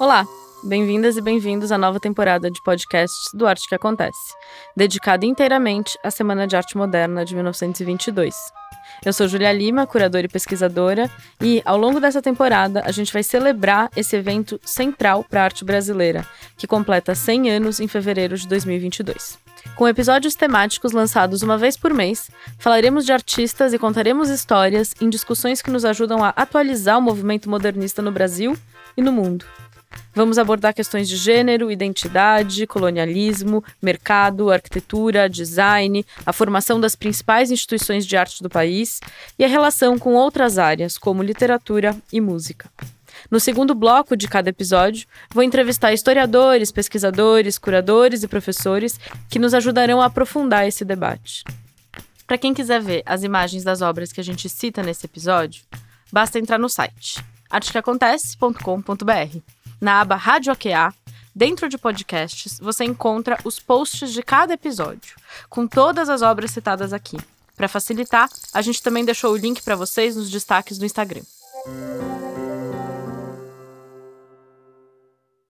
Olá, bem-vindas e bem-vindos à nova temporada de podcasts do Arte que Acontece, dedicada inteiramente à Semana de Arte Moderna de 1922. Eu sou Julia Lima, curadora e pesquisadora, e ao longo dessa temporada a gente vai celebrar esse evento central para a arte brasileira, que completa 100 anos em fevereiro de 2022. Com episódios temáticos lançados uma vez por mês, falaremos de artistas e contaremos histórias em discussões que nos ajudam a atualizar o movimento modernista no Brasil e no mundo. Vamos abordar questões de gênero, identidade, colonialismo, mercado, arquitetura, design, a formação das principais instituições de arte do país e a relação com outras áreas, como literatura e música. No segundo bloco de cada episódio, vou entrevistar historiadores, pesquisadores, curadores e professores que nos ajudarão a aprofundar esse debate. Para quem quiser ver as imagens das obras que a gente cita nesse episódio, basta entrar no site artequeacontece.com.br. Na aba Rádio AQA, dentro de podcasts, você encontra os posts de cada episódio, com todas as obras citadas aqui. Para facilitar, a gente também deixou o link para vocês nos destaques do Instagram.